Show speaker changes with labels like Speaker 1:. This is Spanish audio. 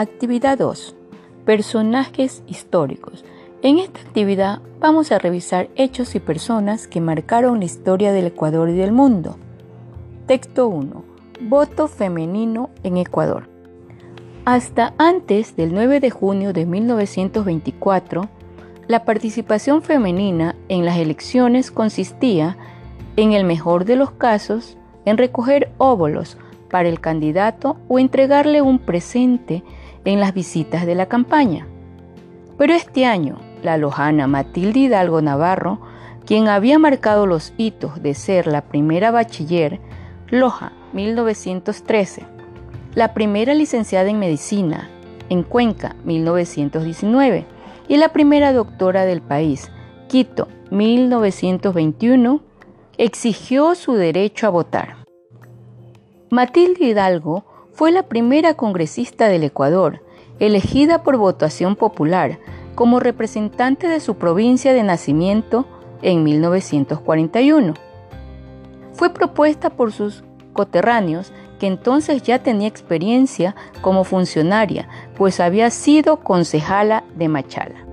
Speaker 1: Actividad 2. Personajes históricos. En esta actividad vamos a revisar hechos y personas que marcaron la historia del Ecuador y del mundo. Texto 1. Voto femenino en Ecuador. Hasta antes del 9 de junio de 1924, la participación femenina en las elecciones consistía, en el mejor de los casos, en recoger óvulos para el candidato o entregarle un presente en las visitas de la campaña. Pero este año, la lojana Matilde Hidalgo Navarro, quien había marcado los hitos de ser la primera bachiller, Loja 1913, la primera licenciada en medicina en Cuenca 1919 y la primera doctora del país, Quito 1921, exigió su derecho a votar. Matilde Hidalgo fue la primera congresista del Ecuador, elegida por votación popular como representante de su provincia de nacimiento en 1941. Fue propuesta por sus coterráneos que entonces ya tenía experiencia como funcionaria, pues había sido concejala de Machala.